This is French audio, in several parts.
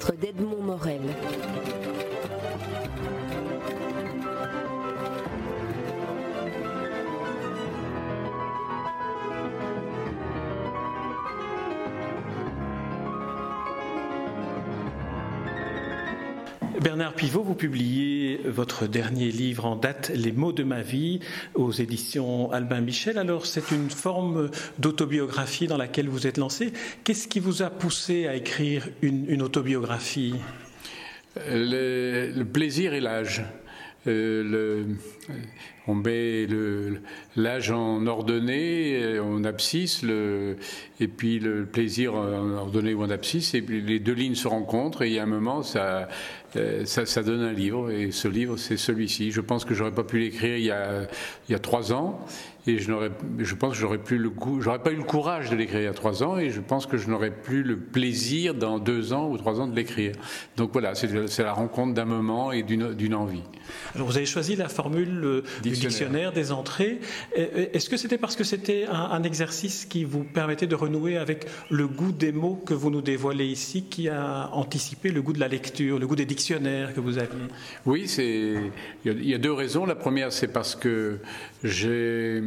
centre d'Edmond Morel. Bernard Pivot, vous publiez votre dernier livre en date, Les mots de ma vie, aux éditions Albin Michel. Alors, c'est une forme d'autobiographie dans laquelle vous êtes lancé. Qu'est-ce qui vous a poussé à écrire une, autobiographie? Le, plaisir et l'âge. Euh, on met l'âge en ordonnée, en abscisse, et puis le plaisir en ordonnée ou en abscisse, et puis les deux lignes se rencontrent, et il y a un moment, ça, euh, ça, donne un livre, et ce livre, c'est celui-ci. Je pense que j'aurais pas pu l'écrire il, il, y a trois ans, et je, je pense que j'aurais plus le j'aurais pas eu le courage de l'écrire il y a trois ans, et je pense que je n'aurais plus le plaisir dans deux ans ou trois ans de l'écrire. Donc voilà, c'est la rencontre d'un moment et d'une envie. Alors vous avez choisi la formule euh, du dictionnaire des entrées. Est-ce que c'était parce que c'était un, exercice qui vous permettait de renouer avec le goût des mots que vous nous dévoilez ici, qui a anticipé le goût de la lecture, le goût des dictionnaires que vous Oui, il y a deux raisons. La première, c'est parce que j'ai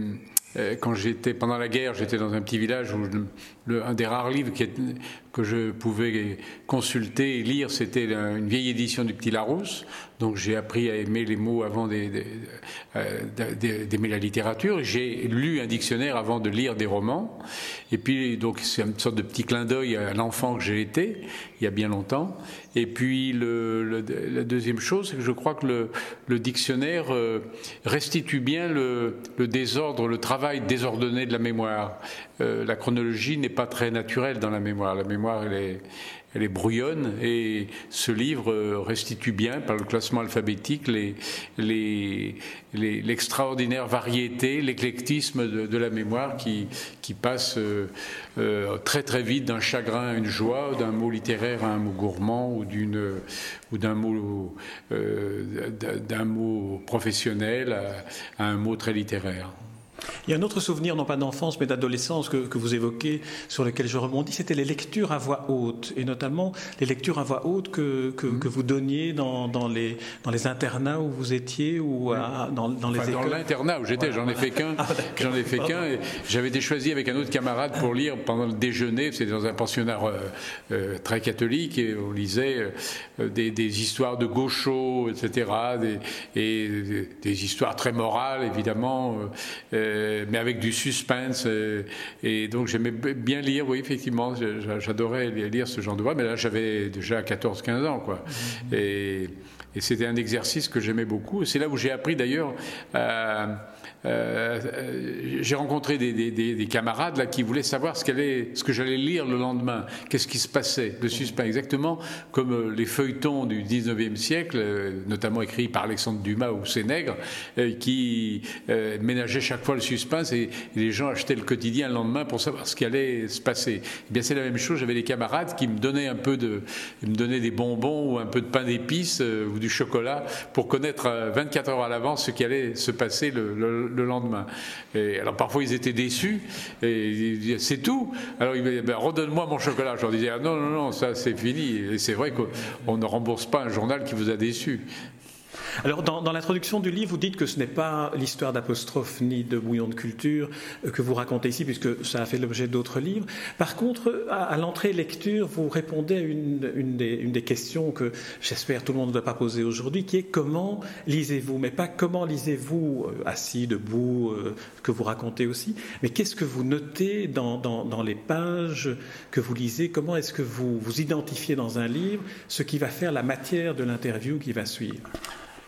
euh, quand j'étais pendant la guerre, j'étais dans un petit village où un des rares livres que je pouvais consulter et lire, c'était une vieille édition du Petit Larousse. Donc j'ai appris à aimer les mots avant euh, d'aimer la littérature. J'ai lu un dictionnaire avant de lire des romans. Et puis donc c'est une sorte de petit clin d'œil à l'enfant que j'ai été il y a bien longtemps. Et puis le, la deuxième chose, c'est que je crois que le, dictionnaire euh, restitue bien le, désordre, le travail désordonné de la mémoire. Euh, la chronologie n'est pas très naturelle dans la mémoire. La mémoire, elle est, elle est brouillonne et ce livre euh, restitue bien par le classement alphabétique l'extraordinaire variété, l'éclectisme de, la mémoire qui, passe euh, euh, très très vite d'un chagrin à une joie, d'un mot littéraire à un mot gourmand ou d'un mot d'un mot professionnel à un mot très littéraire. Il y a un autre souvenir, non pas d'enfance, mais d'adolescence que, vous évoquez, sur lequel je rebondis, c'était les lectures à voix haute, et notamment les lectures à voix haute que, que, mm. vous donniez dans, dans, les, dans les internats où vous étiez, ou dans, dans, les Dans l'internat où j'étais, j'en ai fait qu'un. Ah, j'en ai fait qu'un. J'avais été choisi avec un autre camarade pour lire pendant le déjeuner. C'était dans un pensionnat euh, euh, très catholique, et on lisait euh, des, des, histoires de gauchos, etc., des, et des, histoires très morales, évidemment. Euh, mais avec du suspense. Euh, et donc j'aimais bien lire, oui, effectivement, j'adorais lire ce genre de voix, mais là j'avais déjà 14-15 ans, quoi. Mmh. Et, et c'était un exercice que j'aimais beaucoup. C'est là où j'ai appris d'ailleurs. Euh, euh, j'ai rencontré des, camarades là qui voulaient savoir ce, ce que j'allais lire le lendemain, qu'est-ce qui se passait, le suspense, exactement comme euh, les feuilletons du 19e siècle, euh, notamment écrits par Alexandre Dumas ou Sénègre, qui ménageaient chaque fois le suspense et, les gens achetaient le quotidien le lendemain pour savoir ce qui allait se passer. Eh bien, c'est la même chose. J'avais des camarades qui me donnaient un peu de, me donnaient des bonbons ou un peu de pain d'épices ou du chocolat pour connaître 24 heures à l'avance ce qui allait se passer le le lendemain. Et alors parfois ils étaient déçus, et c'est tout. Alors ils me disaient, ben, redonne-moi mon chocolat. Je leur disais, ah, non, non, non, ça c'est fini. Et c'est vrai qu'on ne rembourse pas un journal qui vous a déçu. Alors, dans, l'introduction du livre, vous dites que ce n'est pas l'histoire d'apostrophe ni de bouillon de culture euh, que vous racontez ici, puisque ça a fait l'objet d'autres livres. Par contre, à, l'entrée lecture, vous répondez à une, des, questions que j'espère tout le monde ne va pas poser aujourd'hui, qui est comment lisez-vous? Mais pas comment lisez-vous euh, assis, debout, euh, que vous racontez aussi, mais qu'est-ce que vous notez dans, dans les pages que vous lisez? Comment est-ce que vous vous identifiez dans un livre ce qui va faire la matière de l'interview qui va suivre?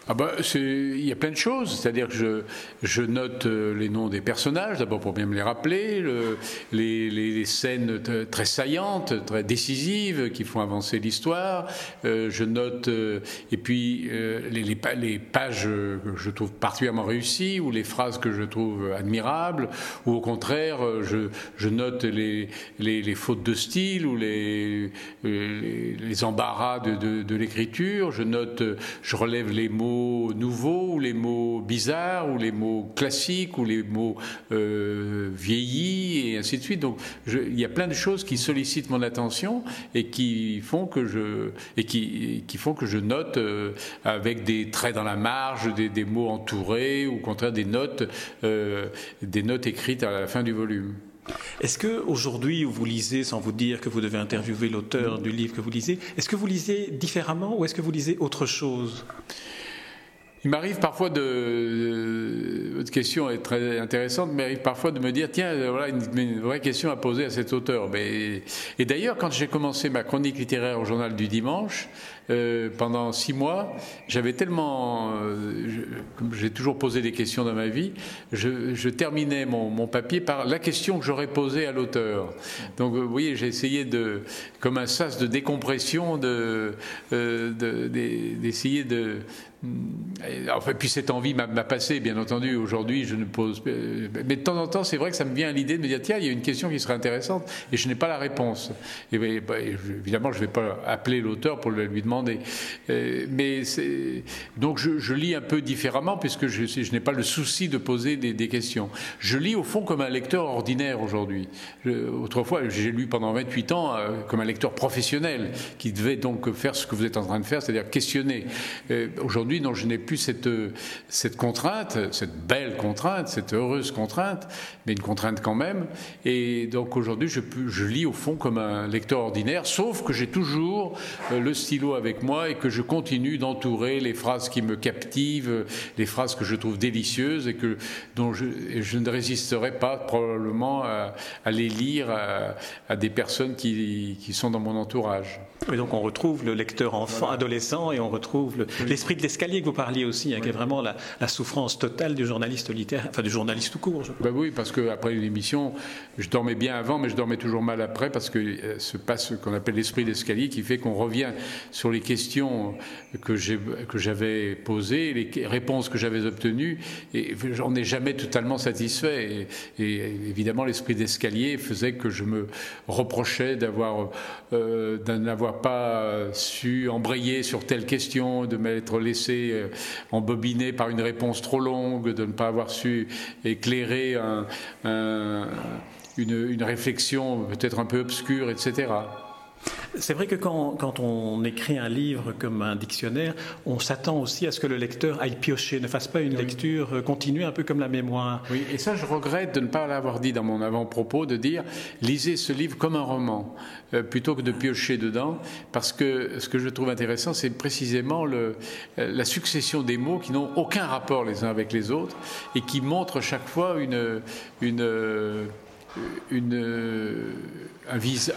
Ah bah, il y a plein de choses, c'est-à-dire que je, note euh, les noms des personnages, d'abord pour bien me les rappeler, le, les, scènes très saillantes, très décisives qui font avancer l'histoire. Euh, je note, euh, et puis les, pages que je trouve particulièrement réussies, ou les phrases que je trouve admirables, ou au contraire, je, note les, fautes de style ou les, embarras de l'écriture. Je note, je relève les mots nouveaux, ou les mots bizarres, ou les mots classiques, ou les mots euh, vieillis, et ainsi de suite. Donc il y a plein de choses qui sollicitent mon attention et qui font que je, et qui, qui font que je note euh, avec des traits dans la marge, des, des mots entourés, ou au contraire des notes, euh, des notes écrites à la fin du volume. Est-ce que aujourd'hui, vous lisez, sans vous dire que vous devez interviewer l'auteur du livre que vous lisez, est-ce que vous lisez différemment ou est-ce que vous lisez autre chose? Il m'arrive parfois de. Votre question est très intéressante, mais il m'arrive parfois de me dire tiens, voilà une, vraie question à poser à cet auteur. Mais, et d'ailleurs, quand j'ai commencé ma chronique littéraire au journal du dimanche, euh, pendant six mois, j'avais tellement, euh, j'ai toujours posé des questions dans ma vie, je, terminais mon, papier par la question que j'aurais posée à l'auteur. Donc, vous voyez, j'ai essayé de, comme un sas de décompression, de, euh, d'essayer de, Enfin, puis cette envie m'a passé, bien entendu. Aujourd'hui, je ne pose. Mais de temps en temps, c'est vrai que ça me vient à l'idée de me dire tiens, il y a une question qui serait intéressante et je n'ai pas la réponse. Et, bah, évidemment, je ne vais pas appeler l'auteur pour lui demander euh, mais donc je, lis un peu différemment puisque je, je n'ai pas le souci de poser des, questions. Je lis au fond comme un lecteur ordinaire aujourd'hui. Autrefois, j'ai lu pendant 28 ans euh, comme un lecteur professionnel qui devait donc faire ce que vous êtes en train de faire, c'est-à-dire questionner. Euh, aujourd'hui, non, je n'ai plus cette, cette contrainte, cette belle contrainte, cette heureuse contrainte, mais une contrainte quand même. Et donc aujourd'hui, je, je lis au fond comme un lecteur ordinaire, sauf que j'ai toujours le stylo avec moi et que je continue d'entourer les phrases qui me captivent, les phrases que je trouve délicieuses et que, dont je, je ne résisterai pas probablement à, les lire à, des personnes qui, qui sont dans mon entourage. Et donc on retrouve le lecteur enfant, adolescent, et on retrouve l'esprit de l'escalier que vous parliez aussi, hein, qui est vraiment la, souffrance totale du journaliste littéraire, enfin du journaliste tout court. Je bah oui, parce qu'après une émission, je dormais bien avant, mais je dormais toujours mal après, parce que euh, se passe ce qu'on appelle l'esprit d'escalier, qui fait qu'on revient sur les questions que j'avais posées, les réponses que j'avais obtenues, et j'en ai jamais totalement satisfait. Et, évidemment, l'esprit d'escalier faisait que je me reprochais d'avoir euh, n'avoir pas su embrayer sur telle question, de m'être laissé euh, embobiner par une réponse trop longue, de ne pas avoir su éclairer une réflexion peut-être un peu obscure, etc. C'est vrai que quand, on écrit un livre comme un dictionnaire, on s'attend aussi à ce que le lecteur aille piocher, ne fasse pas une lecture euh, continue, un peu comme la mémoire. Oui, et ça, je regrette de ne pas l'avoir dit dans mon avant-propos, de dire lisez ce livre comme un roman, euh, plutôt que de piocher dedans, parce que ce que je trouve intéressant, c'est précisément le, euh, la succession des mots qui n'ont aucun rapport les uns avec les autres et qui montrent chaque fois une, une une, un vis,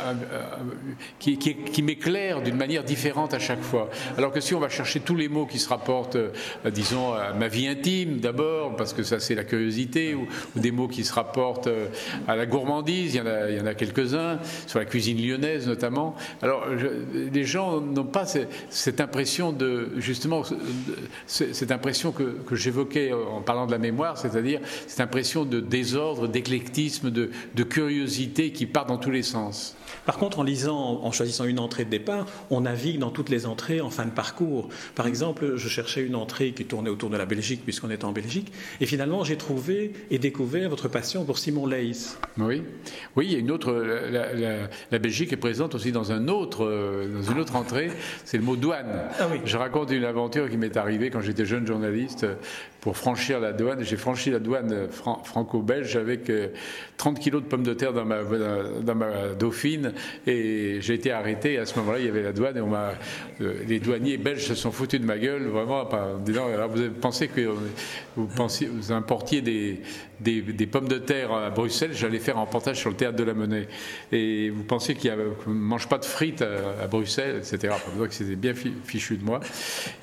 qui, m'éclaire d'une manière différente à chaque fois. Alors que si on va chercher tous les mots qui se rapportent, euh, disons, à ma vie intime d'abord, parce que ça c'est la curiosité, ou, des mots qui se rapportent euh, à la gourmandise, il y en a, quelques-uns, sur la cuisine lyonnaise notamment. Alors les gens n'ont pas cette, impression de, justement, cette impression que j'évoquais en parlant de la mémoire, c'est-à-dire cette impression de désordre, d'éclectisme, de, de curiosité qui part dans tous les sens. Par contre, en lisant, en choisissant une entrée de départ, on navigue dans toutes les entrées en fin de parcours. Par exemple, je cherchais une entrée qui tournait autour de la Belgique, puisqu'on est en Belgique, et finalement, j'ai trouvé et découvert votre passion pour Simon Leys. Oui, oui, il y a une autre. La, Belgique est présente aussi dans un autre, dans une autre entrée. C'est le mot douane. Ah oui. Je raconte une aventure qui m'est arrivée quand j'étais jeune journaliste pour franchir la douane. J'ai franchi la douane franco-belge avec 30 euh, kilos de pommes de terre dans ma, dans ma dauphine et j'ai été arrêté. à ce moment-là, il y avait la douane et on m'a, euh, les douaniers belges se sont foutus de ma gueule, vraiment, en disant alors vous pensez que vous, pensiez, vous importiez des, des, pommes de terre à Bruxelles, j'allais faire un reportage sur le théâtre de la Monnaie. Et vous pensez qu'il ne mange pas de frites à, Bruxelles, etc. que c'était bien fichu de moi,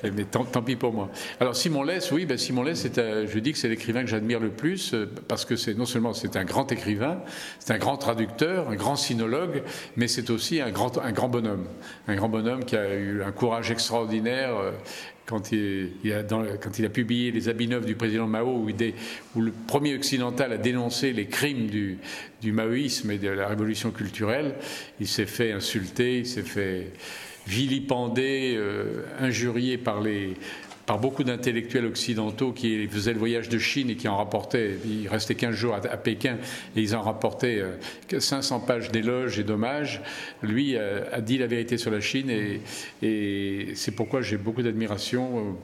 mais tant, pis pour moi. Alors Simon Less, oui, ben Simon Less, je dis que c'est l'écrivain que j'admire le plus, euh, parce que c'est non seulement c'est un grand écrivain, c'est un grand traducteur, un grand sinologue, mais c'est aussi un grand, bonhomme. Un grand bonhomme qui a eu un courage extraordinaire euh, quand il, a publié Les habits neufs du président Mao, où, le premier occidental a dénoncé les crimes du, maoïsme et de la révolution culturelle, il s'est fait insulter, il s'est fait vilipender, euh, injurier par les, par beaucoup d'intellectuels occidentaux qui faisaient le voyage de Chine et qui en rapportaient, ils restaient 15 jours à, Pékin et ils en rapportaient 500 euh, pages d'éloges et d'hommages. Lui a, dit la vérité sur la Chine et, et c'est pourquoi j'ai beaucoup d'admiration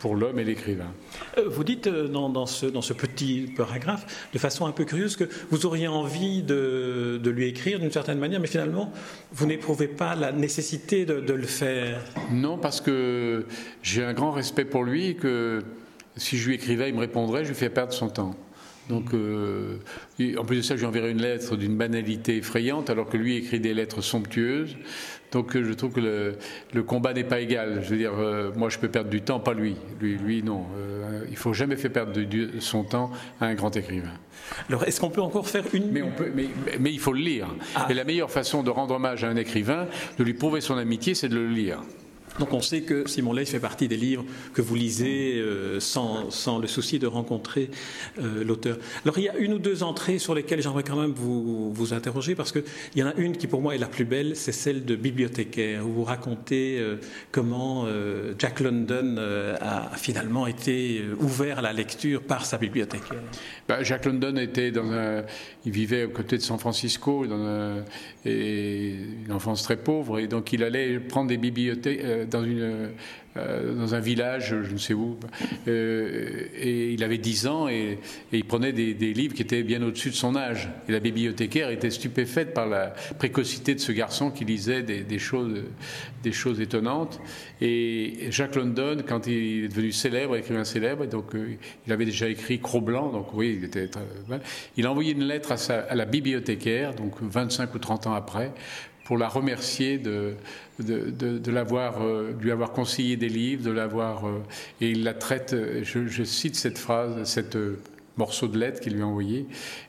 pour l'homme et l'écrivain. Euh, vous dites euh, dans, ce, dans, ce, petit paragraphe, de façon un peu curieuse, que vous auriez envie de, lui écrire d'une certaine manière, mais finalement, vous n'éprouvez pas la nécessité de, le faire. Non, parce que j'ai un grand respect pour lui et que si je lui écrivais, il me répondrait, je lui fais perdre son temps. Donc, euh, en plus de ça, je lui enverrai une lettre d'une banalité effrayante, alors que lui écrit des lettres somptueuses. Donc je trouve que le, combat n'est pas égal. Je veux dire, euh, moi je peux perdre du temps, pas lui. Lui, lui non. Euh, il faut jamais faire perdre son temps à un grand écrivain. Alors est-ce qu'on peut encore faire une mais, on peut, mais, mais il faut le lire. Ah. Et la meilleure façon de rendre hommage à un écrivain, de lui prouver son amitié, c'est de le lire. Donc on sait que Simon Leys fait partie des livres que vous lisez euh, sans, sans, le souci de rencontrer euh, l'auteur. Alors il y a une ou deux entrées sur lesquelles j'aimerais quand même vous, vous interroger parce qu'il y en a une qui pour moi est la plus belle, c'est celle de bibliothécaire, où vous racontez euh, comment Jack London a finalement été ouvert à la lecture par sa bibliothécaire. Bah, Jack London était dans un, il vivait aux côtés de San Francisco dans une enfance très pauvre et donc il allait prendre des bibliothèques euh, dans un village, je ne sais où, euh, et il avait 10 ans et, il prenait des, livres qui étaient bien au-dessus de son âge. Et la bibliothécaire était stupéfaite par la précocité de ce garçon qui lisait des, choses, étonnantes. Et Jacques London, quand il est devenu célèbre, écrivain célèbre, donc euh, il avait déjà écrit Cro-Blanc, donc oui, il était il a envoyé une lettre à, à la bibliothécaire, donc 25 ou 30 ans après, pour la remercier de, de, de, l'avoir, euh, lui avoir conseillé des livres, de l'avoir. Euh, et il la traite, je, je, cite cette phrase, cette morceau de lettre qu'il lui a envoyé,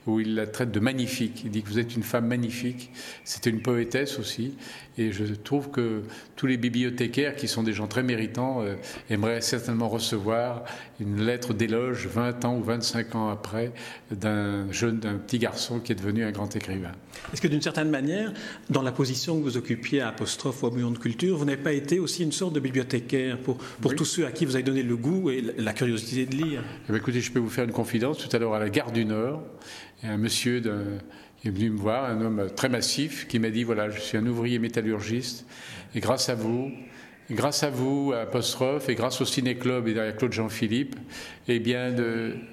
où il la traite de magnifique. Il dit que vous êtes une femme magnifique. C'était une poétesse aussi. Et je trouve que tous les bibliothécaires, qui sont des gens très méritants, euh, aimeraient certainement recevoir une lettre d'éloge 20 ans ou 25 ans après d'un jeune, d'un petit garçon qui est devenu un grand écrivain. Est-ce que d'une certaine manière, dans la position que vous occupiez à Apostrophe ou à Bouillon de Culture, vous n'avez pas été aussi une sorte de bibliothécaire pour, pour tous ceux à qui vous avez donné le goût et la curiosité de lire? Eh Écoutez, je peux vous faire une confidence. Tout à l'heure, à la gare du Nord, a un monsieur de, est venu me voir, un homme très massif, qui m'a dit voilà, je suis un ouvrier métallurgiste, et grâce à vous, grâce à vous, à Apostrophe, et grâce au Ciné-Club et à Claude Jean-Philippe, eh bien,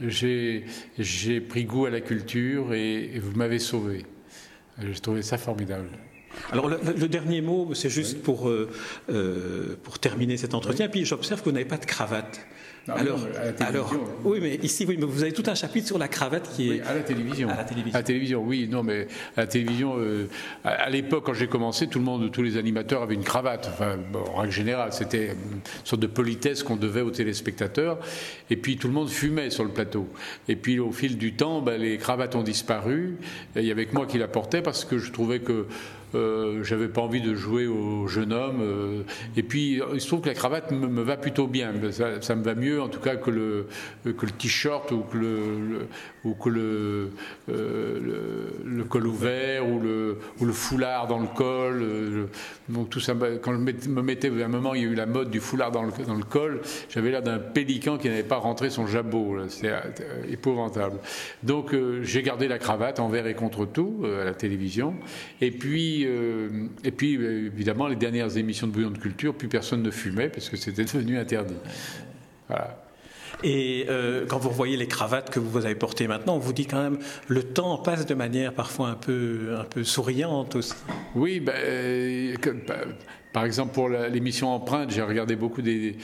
j'ai pris goût à la culture et, vous m'avez sauvé. J'ai trouvé ça formidable. Alors le, dernier mot, c'est juste pour, euh, euh, pour terminer cet entretien. Puis j'observe que vous n'avez pas de cravate alors, alors, oui, mais ici, oui, mais vous avez tout un chapitre sur la cravate qui est à la télévision. À la télévision. À la télévision, oui, non, mais à la télévision, euh, à, l'époque, quand j'ai commencé, tout le monde, tous les animateurs avaient une cravate. Enfin, en règle générale, c'était une sorte de politesse qu'on devait aux téléspectateurs. Et puis tout le monde fumait sur le plateau. Et puis au fil du temps, ben, les cravates ont disparu. Et il y avait que moi qui la portais parce que je trouvais que euh, j'avais pas envie de jouer au jeune homme. Euh, et puis, il se trouve que la cravate me, va plutôt bien. Ça, me va mieux, en tout cas, que le, t-shirt ou que le, euh, col ouvert ou le, ou le foulard dans le col. donc tout ça, quand je me mettais, à un moment, il y a eu la mode du foulard dans le, dans le col. J'avais l'air d'un pélican qui n'avait pas rentré son jabot. C'était épouvantable. Donc, j'ai gardé la cravate envers et contre tout à la télévision. Et puis, euh, et puis, euh, évidemment, les dernières émissions de Bouillon de Culture, plus personne ne fumait parce que c'était devenu interdit. Voilà. Et euh, quand vous voyez les cravates que vous avez portées maintenant, on vous dit quand même le temps passe de manière parfois un peu, un peu souriante aussi. Oui, ben, par exemple, pour l'émission Empreinte, j'ai regardé beaucoup des,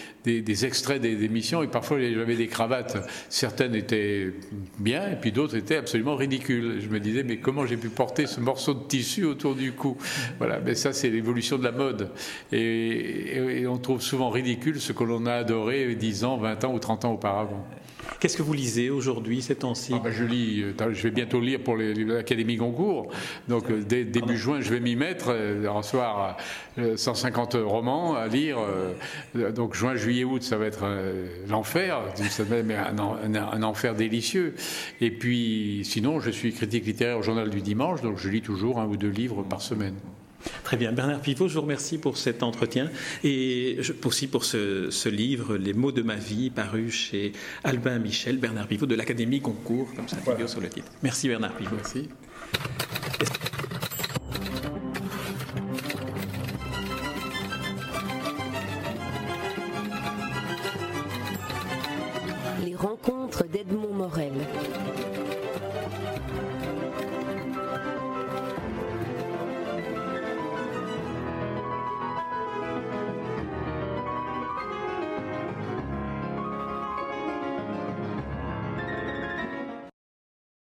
extraits des émissions et parfois j'avais des cravates. Certaines étaient bien et puis d'autres étaient absolument ridicules. Je me disais, mais comment j'ai pu porter ce morceau de tissu autour du cou? Voilà, mais ça, c'est l'évolution de la mode. Et, on trouve souvent ridicule ce que l'on a adoré 10 ans, 20 ans ou 30 ans auparavant. Qu'est-ce que vous lisez aujourd'hui, ces temps-ci ah ben, Je lis, euh, je vais bientôt lire pour l'Académie Goncourt. Donc, euh, dès début juin, je vais m'y mettre, euh, recevoir 150 romans à lire. Donc, juin, juillet, août, ça va être l'enfer, mais un, un, enfer délicieux. Et puis, sinon, je suis critique littéraire au Journal du Dimanche, donc je lis toujours un ou deux livres par semaine. Très bien. Bernard Pivot, je vous remercie pour cet entretien et aussi pour ce, livre, Les mots de ma vie, paru chez Albin Michel, Bernard Pivot de l'Académie Concours, comme ça figure sur le titre. Merci Bernard Pivot. Merci.